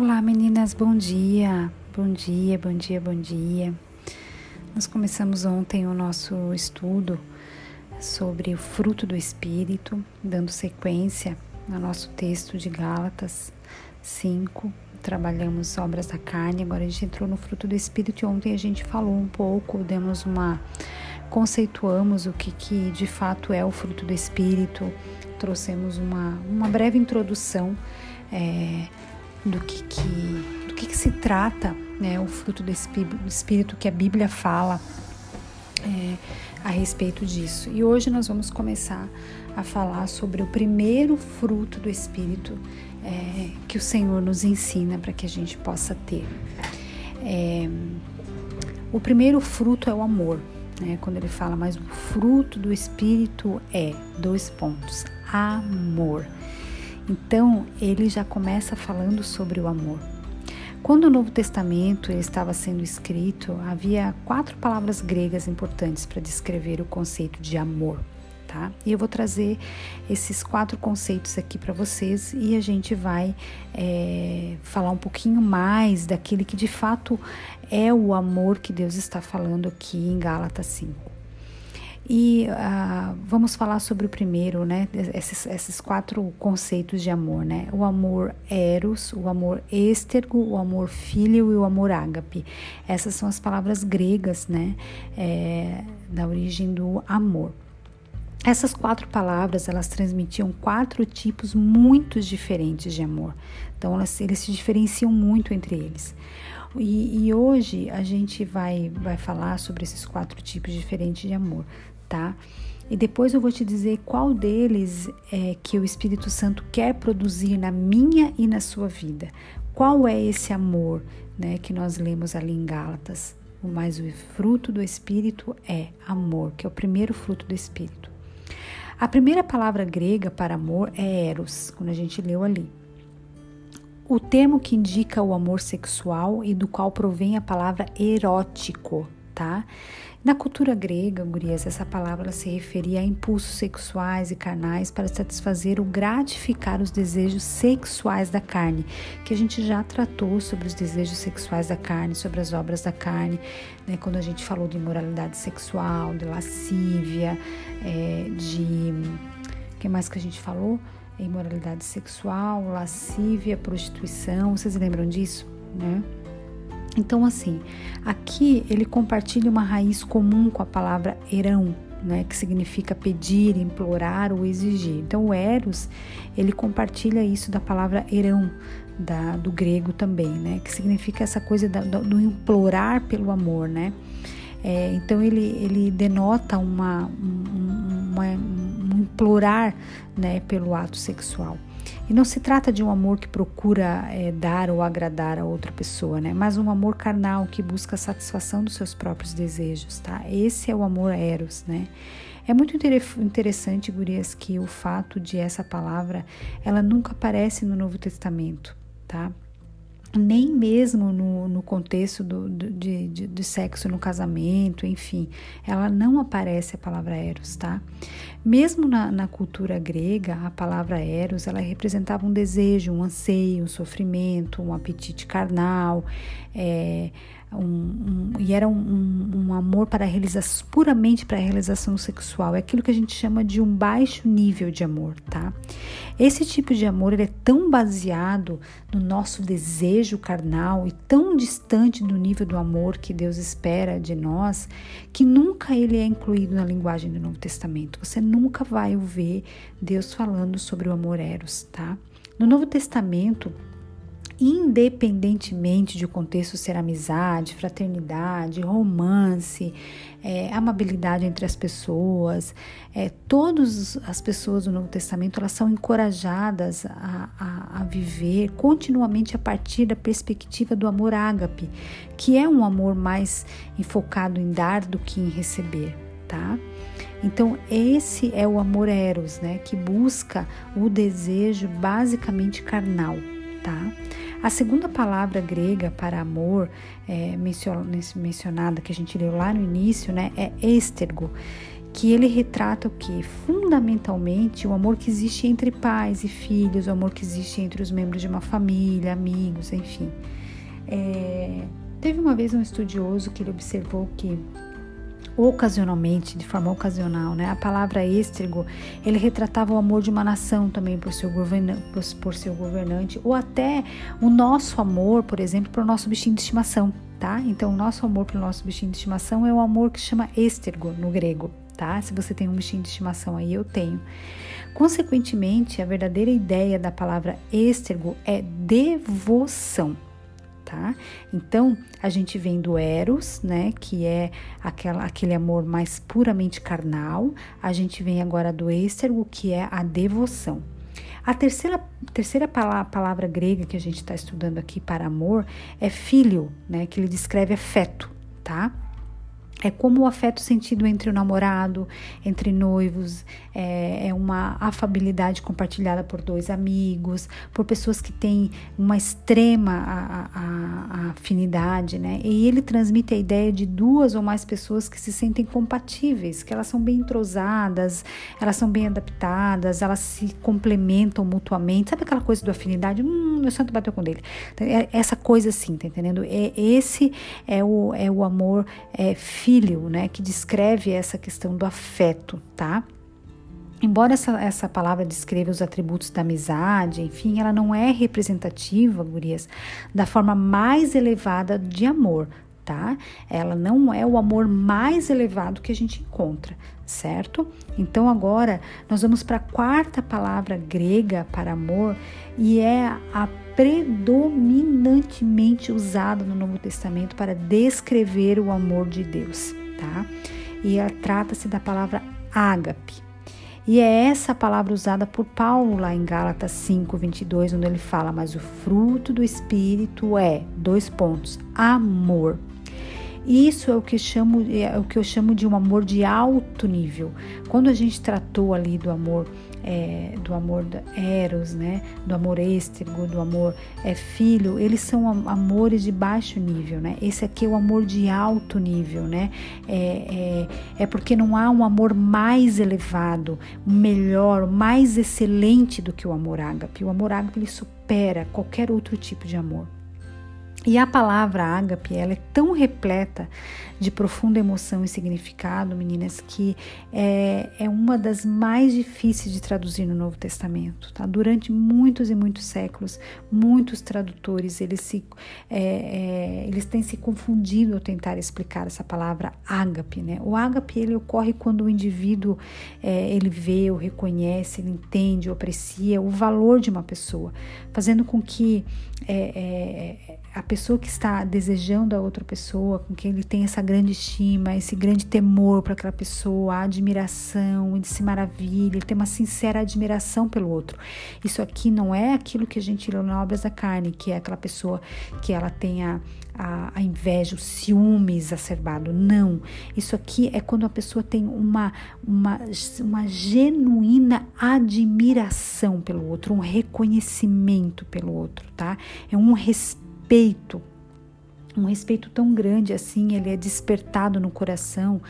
Olá meninas, bom dia, bom dia, bom dia, bom dia. Nós começamos ontem o nosso estudo sobre o fruto do Espírito, dando sequência no nosso texto de Gálatas 5. Trabalhamos obras da carne, agora a gente entrou no fruto do Espírito e ontem a gente falou um pouco, demos uma. conceituamos o que, que de fato é o fruto do Espírito, trouxemos uma, uma breve introdução. É, do que, que do que, que, se trata né, o fruto do Espírito que a Bíblia fala é, a respeito disso. E hoje nós vamos começar a falar sobre o primeiro fruto do Espírito é, que o Senhor nos ensina para que a gente possa ter. É, o primeiro fruto é o amor, né? Quando ele fala, mas o fruto do Espírito é dois pontos: amor. Então, ele já começa falando sobre o amor. Quando o Novo Testamento estava sendo escrito, havia quatro palavras gregas importantes para descrever o conceito de amor. Tá? E eu vou trazer esses quatro conceitos aqui para vocês e a gente vai é, falar um pouquinho mais daquele que de fato é o amor que Deus está falando aqui em Gálatas 5. E uh, vamos falar sobre o primeiro, né? Esses, esses quatro conceitos de amor, né? O amor eros, o amor éstergo, o amor filho e o amor ágape. Essas são as palavras gregas, né? É, da origem do amor. Essas quatro palavras, elas transmitiam quatro tipos muito diferentes de amor. Então, elas, eles se diferenciam muito entre eles. E, e, hoje a gente vai, vai falar sobre esses quatro tipos diferentes de amor tá? E depois eu vou te dizer qual deles é que o Espírito Santo quer produzir na minha e na sua vida. Qual é esse amor, né, que nós lemos ali em Gálatas? Mas o fruto do Espírito é amor, que é o primeiro fruto do Espírito. A primeira palavra grega para amor é eros, quando a gente leu ali. O termo que indica o amor sexual e do qual provém a palavra erótico, tá? Na cultura grega, gurias, essa palavra se referia a impulsos sexuais e carnais para satisfazer ou gratificar os desejos sexuais da carne, que a gente já tratou sobre os desejos sexuais da carne, sobre as obras da carne, né, quando a gente falou de imoralidade sexual, de lascívia, é, de. O que mais que a gente falou? Imoralidade sexual, lascívia, prostituição. Vocês lembram disso? Né? Então, assim, aqui ele compartilha uma raiz comum com a palavra erão, né, que significa pedir, implorar ou exigir. Então, o eros, ele compartilha isso da palavra erão, da, do grego também, né, que significa essa coisa da, do, implorar pelo amor, né. É, então, ele, ele denota uma, um, uma, um implorar, né, pelo ato sexual. E não se trata de um amor que procura é, dar ou agradar a outra pessoa, né? Mas um amor carnal que busca a satisfação dos seus próprios desejos, tá? Esse é o amor eros, né? É muito interessante, gurias, que o fato de essa palavra, ela nunca aparece no Novo Testamento, tá? Nem mesmo no, no contexto do, do, de, de, de, sexo no casamento, enfim, ela não aparece a palavra eros, tá? Mesmo na, na cultura grega, a palavra eros, ela representava um desejo, um anseio, um sofrimento, um apetite carnal, é, um, um, e era um, um, amor para realização, puramente para a realização sexual. É aquilo que a gente chama de um baixo nível de amor, tá? Esse tipo de amor ele é tão baseado no nosso desejo carnal e tão distante do nível do amor que Deus espera de nós, que nunca ele é incluído na linguagem do Novo Testamento. Você nunca vai ouvir Deus falando sobre o amor eros, tá? No Novo Testamento, independentemente de o contexto ser amizade, fraternidade, romance, é, amabilidade entre as pessoas, é, todas as pessoas do Novo Testamento elas são encorajadas a, a, a viver continuamente a partir da perspectiva do amor ágape, que é um amor mais enfocado em dar do que em receber, tá? Então, esse é o amor eros, né, que busca o desejo basicamente carnal, tá? A segunda palavra grega para amor, é, mencionada que a gente leu lá no início, né, é éstergo, que ele retrata o que? Fundamentalmente o amor que existe entre pais e filhos, o amor que existe entre os membros de uma família, amigos, enfim. É, teve uma vez um estudioso que ele observou que ocasionalmente, de forma ocasional, né? A palavra estrigo, ele retratava o amor de uma nação também por seu, por, seu governante, ou até o nosso amor, por exemplo, para o nosso bichinho de estimação, tá? Então, o nosso amor pelo nosso bichinho de estimação é o amor que chama estergo no grego, tá? Se você tem um bichinho de estimação aí, eu tenho. Consequentemente, a verdadeira ideia da palavra estergo é devoção tá? Então, a gente vem do Eros, né, que é aquela, aquele amor mais puramente carnal, a gente vem agora do Êstergo, que é a devoção. A terceira, terceira palavra, palavra grega que a gente está estudando aqui para amor é filho, né, que ele descreve afeto, tá? É como o afeto sentido entre o namorado, entre noivos, é, é, uma afabilidade compartilhada por dois amigos, por pessoas que têm uma extrema a, a, a afinidade, né? E ele transmite a ideia de duas ou mais pessoas que se sentem compatíveis, que elas são bem entrosadas, elas são bem adaptadas, elas se complementam mutuamente. Sabe aquela coisa do afinidade? Hum, meu santo bateu com dele. É, essa coisa assim, tá entendendo? É, esse é o, é o amor é, filho, né, que descreve essa questão do afeto, tá? Embora essa, essa palavra descreva os atributos da amizade, enfim, ela não é representativa, gurias, da forma mais elevada de amor, tá? Ela não é o amor mais elevado que a gente encontra, certo? Então agora nós vamos para a quarta palavra grega para amor e é a predominantemente usada no Novo Testamento para descrever o amor de Deus, tá? E trata-se da palavra ágape. E é essa palavra usada por Paulo lá em Gálatas 5, 22, onde ele fala: Mas o fruto do Espírito é, dois pontos, amor. Isso é o que chamo, é o que eu chamo de um amor de alto nível. Quando a gente tratou ali do amor é, do amor eros, né, do amor êstrego, do amor é, filho, eles são amores de baixo nível, né? Esse aqui é o amor de alto nível, né? É, é, é porque não há um amor mais elevado, melhor, mais excelente do que o amor ágape. O amor ágape ele supera qualquer outro tipo de amor. E a palavra ágape, ela é tão repleta de profunda emoção e significado, meninas, que é, é uma das mais difíceis de traduzir no Novo Testamento. Tá? Durante muitos e muitos séculos, muitos tradutores eles, se, é, é, eles têm se confundido ao tentar explicar essa palavra ágape. Né? O ágape ele ocorre quando o indivíduo é, ele vê, ou reconhece, ele entende, ou aprecia o valor de uma pessoa, fazendo com que é, é, a pessoa que está desejando a outra pessoa, com quem ele tem essa grande estima, esse grande temor para aquela pessoa, a admiração, ele se maravilha, ele tem uma sincera admiração pelo outro. Isso aqui não é aquilo que a gente lê na Obras da Carne, que é aquela pessoa que ela tem a, a, a inveja, o ciúme exacerbado. Não. Isso aqui é quando a pessoa tem uma, uma, uma genuína admiração pelo outro, um reconhecimento pelo outro, tá? É um respeito respeito, um respeito tão grande assim, ele é despertado no coração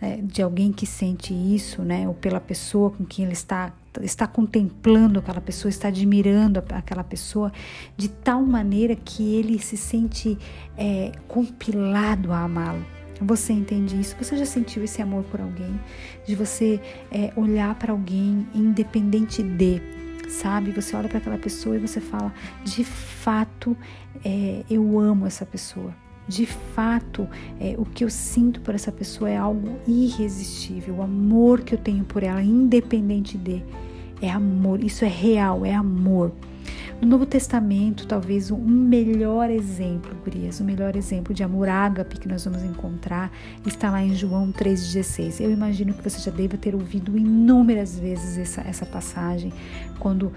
é, de alguém que sente isso, né? Ou pela pessoa com quem ele está está contemplando aquela pessoa, está admirando aquela pessoa de tal maneira que ele se sente é, compilado a amá-lo. Você entende isso? Você já sentiu esse amor por alguém? De você é, olhar para alguém independente de sabe? Você olha para aquela pessoa e você fala: de fato, é, eu amo essa pessoa. De fato, é, o que eu sinto por essa pessoa é algo irresistível. O amor que eu tenho por ela, independente de, é amor. Isso é real, é amor. No Novo Testamento, talvez o um melhor exemplo, Gurias, o melhor exemplo de amor ágape que nós vamos encontrar está lá em João 3,16. Eu imagino que você já deva ter ouvido inúmeras vezes essa, essa passagem, quando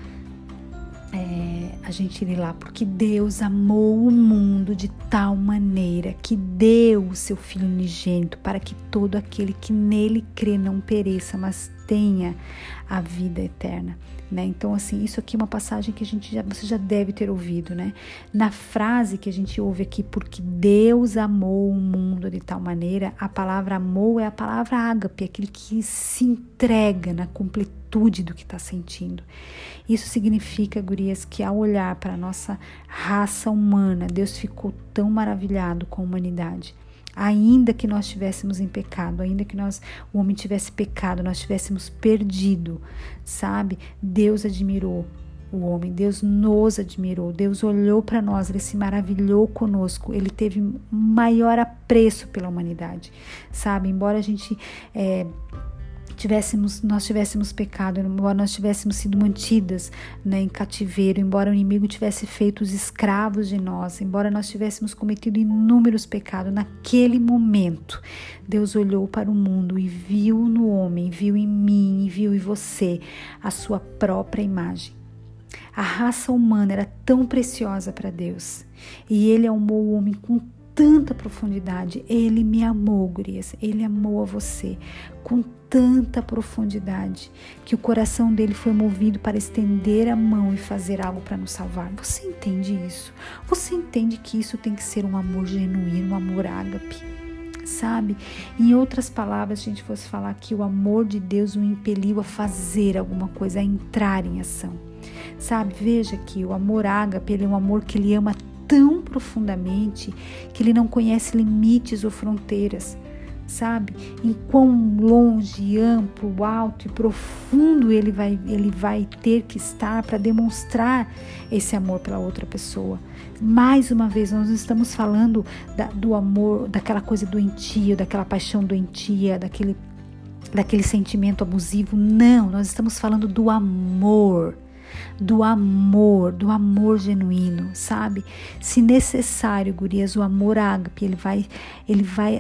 é, a gente lê lá, porque Deus amou o mundo de tal maneira que deu o seu Filho unigênito para que todo aquele que nele crê não pereça, mas tenha a vida eterna. Né? Então, assim, isso aqui é uma passagem que a gente já, você já deve ter ouvido, né? Na frase que a gente ouve aqui, porque Deus amou o mundo de tal maneira, a palavra amou é a palavra ágape, aquele que se entrega na completude do que está sentindo. Isso significa, gurias, que ao olhar para a nossa raça humana, Deus ficou tão maravilhado com a humanidade ainda que nós estivéssemos em pecado, ainda que nós o homem tivesse pecado, nós tivéssemos perdido, sabe? Deus admirou o homem, Deus nos admirou, Deus olhou para nós, ele se maravilhou conosco, ele teve maior apreço pela humanidade, sabe? Embora a gente é, tivéssemos, nós tivéssemos pecado, embora nós tivéssemos sido mantidas né, em cativeiro, embora o inimigo tivesse feito os escravos de nós, embora nós tivéssemos cometido inúmeros pecados, naquele momento, Deus olhou para o mundo e viu no homem, viu em mim e viu em você a sua própria imagem. A raça humana era tão preciosa para Deus e Ele amou o homem com tanta profundidade. Ele me amou, gurias. Ele amou a você com tanta profundidade que o coração dele foi movido para estender a mão e fazer algo para nos salvar. Você entende isso? Você entende que isso tem que ser um amor genuíno, um amor ágape? Sabe? Em outras palavras, se a gente fosse falar que o amor de Deus o impeliu a fazer alguma coisa, a entrar em ação. Sabe? Veja que o amor ágape, ele é um amor que ele ama tão profundamente que ele não conhece limites ou fronteiras, sabe? Em quão longe, amplo, alto e profundo ele vai, ele vai ter que estar para demonstrar esse amor pela outra pessoa. Mais uma vez, nós não estamos falando da, do amor, daquela coisa doentia, daquela paixão doentia, daquele, daquele sentimento abusivo. Não, nós estamos falando do amor do amor, do amor genuíno, sabe? Se necessário, gurias, o amor ágape, ele vai, ele vai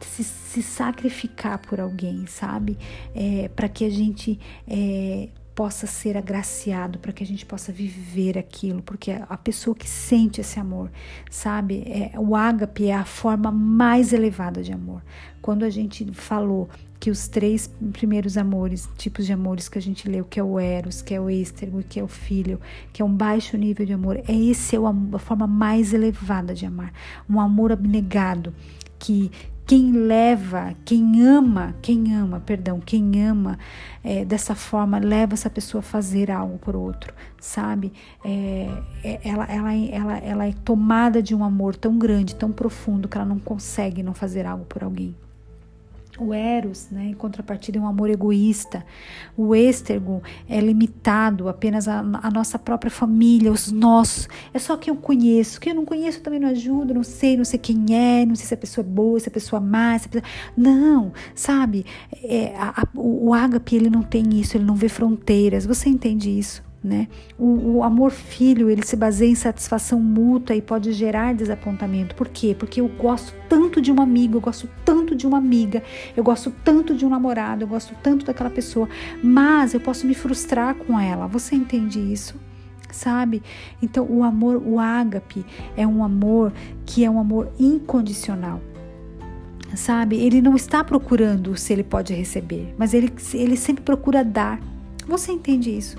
se, se sacrificar por alguém, sabe? É, para que a gente é, possa ser agraciado, para que a gente possa viver aquilo, porque a pessoa que sente esse amor, sabe? É, o ágape é a forma mais elevada de amor. Quando a gente falou que os três primeiros amores, tipos de amores que a gente leu, que é o eros, que é o êstergo, que é o filho, que é um baixo nível de amor, é esse é a forma mais elevada de amar, um amor abnegado que quem leva, quem ama, quem ama, perdão, quem ama é, dessa forma leva essa pessoa a fazer algo por outro, sabe? É, é, ela, ela, ela, ela é tomada de um amor tão grande, tão profundo que ela não consegue não fazer algo por alguém. O Eros, né, em contrapartida, é um amor egoísta. O Êstergo é limitado apenas à, nossa própria família, os nossos. É só quem eu conheço. Quem eu não conheço também não ajuda, não sei, não sei quem é, não sei se a pessoa é boa, se a pessoa é má. Se pessoa... Não, sabe? É, a, a, o, o ágape, ele não tem isso, ele não vê fronteiras. Você entende isso? Né? O, o, amor filho ele se baseia em satisfação mútua e pode gerar desapontamento. Por quê? Porque eu gosto tanto de um amigo, eu gosto tanto de uma amiga, eu gosto tanto de um namorado, eu gosto tanto daquela pessoa, mas eu posso me frustrar com ela. Você entende isso? Sabe? Então, o amor, o ágape, é um amor que é um amor incondicional sabe? Ele não está procurando se ele pode receber, mas ele, ele sempre procura dar. Você entende isso?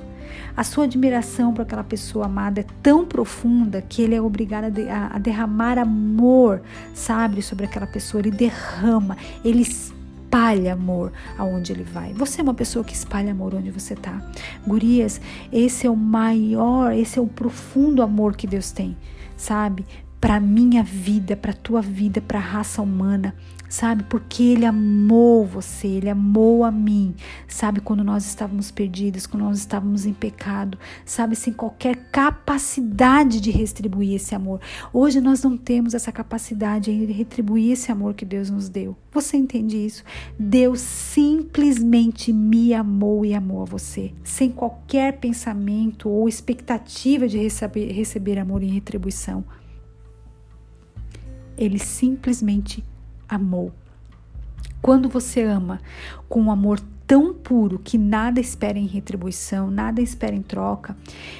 A sua admiração por aquela pessoa amada é tão profunda que ele é obrigado a, de, a, a derramar amor, sabe, sobre aquela pessoa. Ele derrama, ele espalha amor aonde ele vai. Você é uma pessoa que espalha amor onde você está. Gurias, esse é o maior, esse é o profundo amor que Deus tem, sabe? Para minha vida, para tua vida, para a raça humana sabe? Porque Ele amou você, Ele amou a mim, sabe? Quando nós estávamos perdidos, quando nós estávamos em pecado, sabe? Sem qualquer capacidade de retribuir esse amor. Hoje nós não temos essa capacidade de retribuir esse amor que Deus nos deu. Você entende isso? Deus simplesmente me amou e amou a você, sem qualquer pensamento ou expectativa de receber, receber amor em retribuição. Ele simplesmente amou. Quando você ama com um amor tão puro que nada espera em retribuição, nada espera em troca,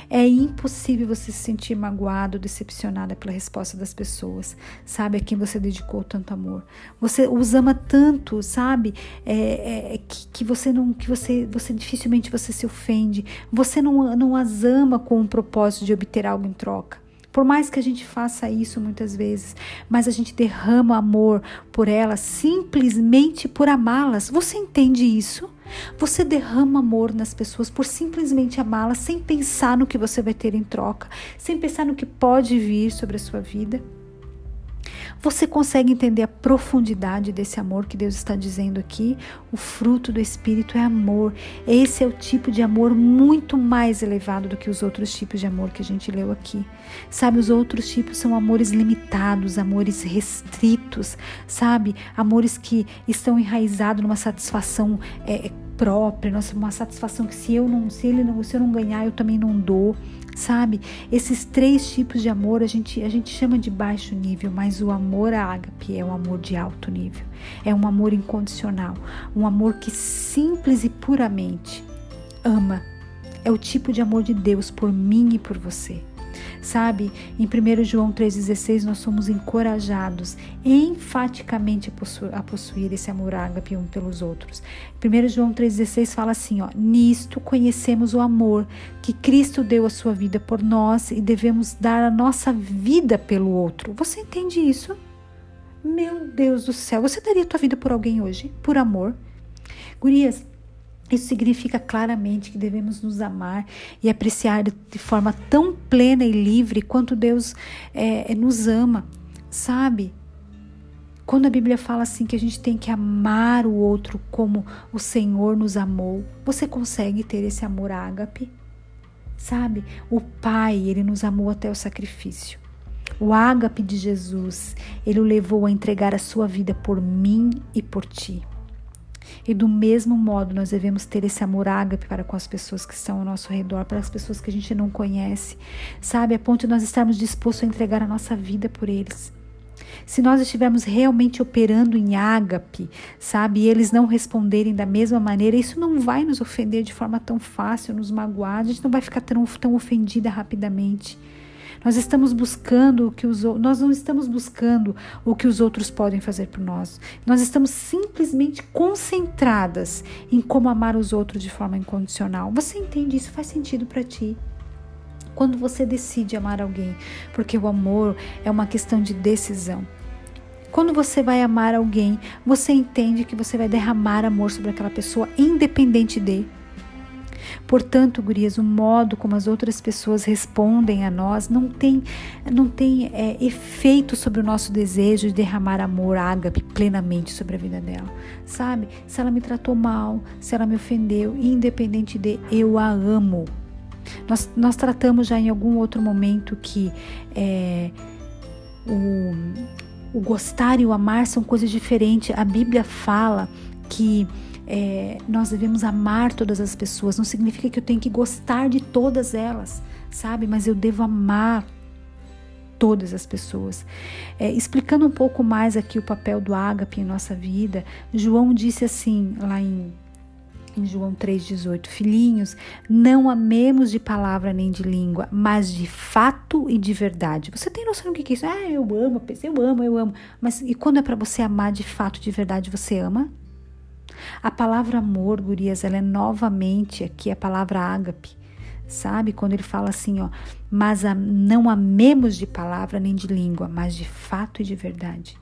é impossível você se sentir magoado, decepcionada pela resposta das pessoas, sabe? A quem você dedicou tanto amor. Você os ama tanto, sabe? É, é, que, que você não, que você, você dificilmente você se ofende. Você não, não as ama com o propósito de obter algo em troca. Por mais que a gente faça isso muitas vezes, mas a gente derrama amor por elas simplesmente por amá-las. Você entende isso? Você derrama amor nas pessoas por simplesmente amá-las, sem pensar no que você vai ter em troca, sem pensar no que pode vir sobre a sua vida. Você consegue entender a profundidade desse amor que Deus está dizendo aqui? O fruto do Espírito é amor. Esse é o tipo de amor muito mais elevado do que os outros tipos de amor que a gente leu aqui. Sabe, os outros tipos são amores limitados, amores restritos, sabe? Amores que estão enraizados numa satisfação é, própria, uma satisfação que se eu não, se ele não, se eu não ganhar, eu também não dou sabe? Esses três tipos de amor a gente, a gente chama de baixo nível, mas o amor ágape é um amor de alto nível. É um amor incondicional, um amor que simples e puramente ama. É o tipo de amor de Deus por mim e por você. Sabe, em 1 João 3,16 nós somos encorajados enfaticamente a possuir, a possuir esse amor ágape um pelos outros. 1 João 3,16 fala assim: ó, Nisto conhecemos o amor que Cristo deu a sua vida por nós e devemos dar a nossa vida pelo outro. Você entende isso? Meu Deus do céu, você daria a tua vida por alguém hoje? Por amor? Gurias, isso significa claramente que devemos nos amar e apreciar de forma tão plena e livre quanto Deus é, nos ama, sabe? Quando a Bíblia fala assim que a gente tem que amar o outro como o Senhor nos amou, você consegue ter esse amor ágape? Sabe? O Pai, ele nos amou até o sacrifício. O ágape de Jesus, ele o levou a entregar a sua vida por mim e por ti. E do mesmo modo, nós devemos ter esse amor ágape para com as pessoas que estão ao nosso redor, para as pessoas que a gente não conhece, sabe? A ponto de nós estarmos dispostos a entregar a nossa vida por eles. Se nós estivermos realmente operando em ágape, sabe, e eles não responderem da mesma maneira, isso não vai nos ofender de forma tão fácil, nos magoar, a gente não vai ficar tão, tão ofendida rapidamente. Nós estamos buscando o que os nós não estamos buscando o que os outros podem fazer por nós. Nós estamos simplesmente concentradas em como amar os outros de forma incondicional. Você entende isso? Faz sentido para ti? Quando você decide amar alguém, porque o amor é uma questão de decisão. Quando você vai amar alguém, você entende que você vai derramar amor sobre aquela pessoa, independente de Portanto, gurias, o modo como as outras pessoas respondem a nós não tem, não tem é, efeito sobre o nosso desejo de derramar amor ágape plenamente sobre a vida dela, sabe? Se ela me tratou mal, se ela me ofendeu, independente de eu a amo. Nós, nós tratamos já em algum outro momento que é, o, o gostar e o amar são coisas diferentes. A Bíblia fala que é, nós devemos amar todas as pessoas. Não significa que eu tenho que gostar de todas elas, sabe? Mas eu devo amar todas as pessoas. É, explicando um pouco mais aqui o papel do ágape em nossa vida, João disse assim lá em em João 3,18: Filhinhos, não amemos de palavra nem de língua, mas de fato e de verdade. Você tem noção do que é isso? Ah, eu amo, eu amo, eu amo. Mas e quando é para você amar de fato, de verdade, você ama? A palavra amor, gurias, ela é novamente aqui a palavra ágape. Sabe? Quando ele fala assim, ó, mas a, não amemos de palavra nem de língua, mas de fato e de verdade.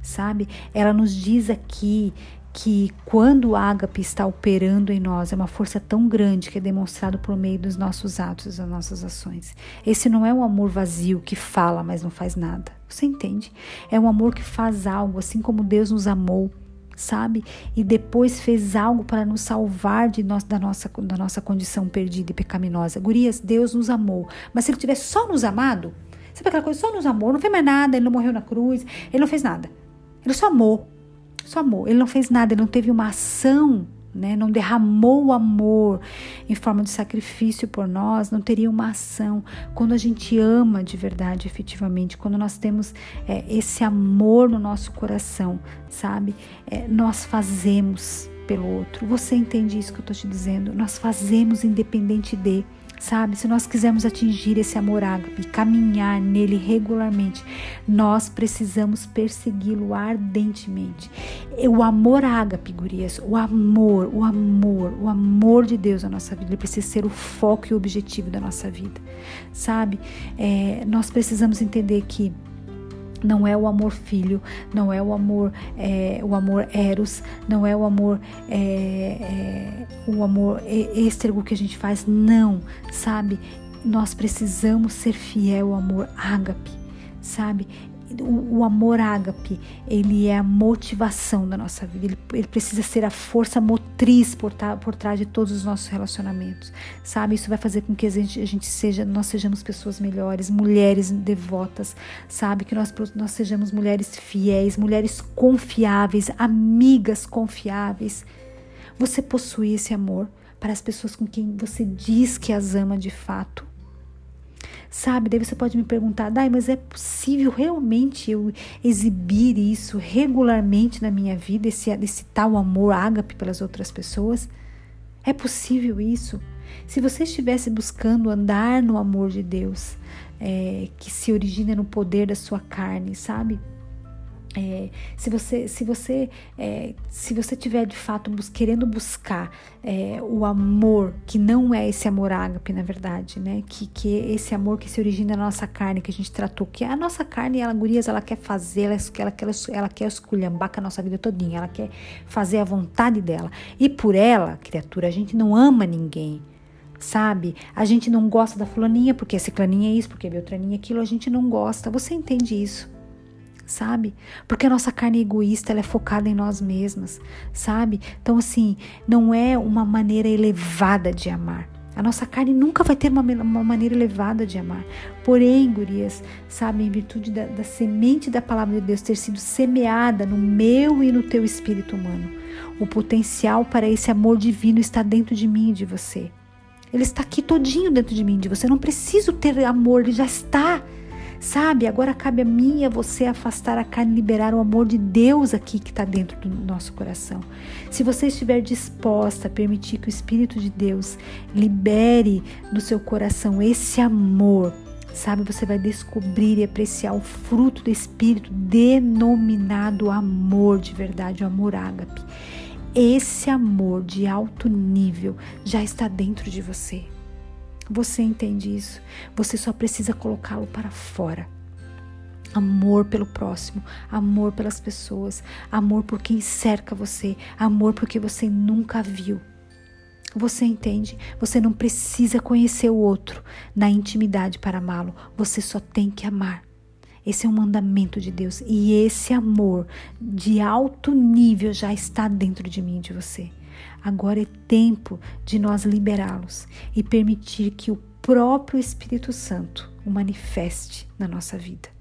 Sabe? Ela nos diz aqui que quando o ágape está operando em nós, é uma força tão grande que é demonstrado por meio dos nossos atos, das nossas ações. Esse não é um amor vazio que fala, mas não faz nada. Você entende? É um amor que faz algo, assim como Deus nos amou sabe? E depois fez algo para nos salvar de nós, da, nossa, da nossa condição perdida e pecaminosa. Gurias, Deus nos amou. Mas se Ele tivesse só nos amado, sabe aquela coisa? Só nos amou, não fez mais nada, Ele não morreu na cruz, Ele não fez nada. Ele só amou. Só amou. Ele não fez nada, Ele não teve uma ação né, não derramou o amor em forma de sacrifício por nós, não teria uma ação. Quando a gente ama de verdade, efetivamente, quando nós temos é, esse amor no nosso coração, sabe, é, nós fazemos, pelo outro. Você entende isso que eu estou te dizendo? Nós fazemos independente de. Sabe, se nós quisermos atingir esse amor ágape, caminhar nele regularmente, nós precisamos persegui-lo ardentemente. O amor ágape, gurias, o amor, o amor, o amor de Deus na nossa vida, ele precisa ser o foco e o objetivo da nossa vida. Sabe, é, nós precisamos entender que não é o amor filho, não é o amor, é, o amor eros, não é o amor, é, é, o amor êstrego que a gente faz, não, sabe? Nós precisamos ser fiel ao amor ágape, sabe? O, o, amor ágape, ele é a motivação da nossa vida, ele, ele precisa ser a força motriz por, por trás de todos os nossos relacionamentos, sabe? Isso vai fazer com que a gente, a gente seja, nós sejamos pessoas melhores, mulheres devotas, sabe? Que nós, nós sejamos mulheres fiéis, mulheres confiáveis, amigas confiáveis. Você possui esse amor para as pessoas com quem você diz que as ama de fato? Sabe? Daí você pode me perguntar, Dai, mas é possível realmente eu exibir isso regularmente na minha vida, esse, esse tal amor ágape pelas outras pessoas? É possível isso? Se você estivesse buscando andar no amor de Deus, é, que se origina no poder da sua carne, sabe? É, se você se você é, se você tiver de fato bus querendo buscar é, o amor que não é esse amor ágape na verdade né que que é esse amor que se origina na nossa carne que a gente tratou que a nossa carne ela gurias ela quer fazer ela ela quer ela quer esculhambar com a nossa vida todinha ela quer fazer a vontade dela e por ela criatura a gente não ama ninguém sabe? A gente não gosta da fulaninha porque esse ciclaninha é isso, porque beltraninha é aquilo, a gente não gosta. Você entende isso? Sabe? Porque a nossa carne egoísta ela é focada em nós mesmas, sabe? Então, assim, não é uma maneira elevada de amar. A nossa carne nunca vai ter uma, uma maneira elevada de amar. Porém, gurias, sabe, em virtude da, da semente da palavra de Deus ter sido semeada no meu e no teu espírito humano, o potencial para esse amor divino está dentro de mim e de você. Ele está aqui todinho dentro de mim de você. Eu não preciso ter amor, ele já está. Sabe, agora cabe a mim e a você afastar a carne e liberar o amor de Deus aqui que está dentro do nosso coração. Se você estiver disposta a permitir que o Espírito de Deus libere no seu coração esse amor, sabe, você vai descobrir e apreciar o fruto do Espírito denominado amor de verdade, o amor ágape. Esse amor de alto nível já está dentro de você. Você entende isso? Você só precisa colocá-lo para fora. Amor pelo próximo, amor pelas pessoas, amor por quem cerca você, amor porque você nunca viu. Você entende? Você não precisa conhecer o outro na intimidade para amá-lo, você só tem que amar. Esse é um mandamento de Deus e esse amor de alto nível já está dentro de mim de você. Agora é tempo de nós liberá-los e permitir que o próprio Espírito Santo o manifeste na nossa vida.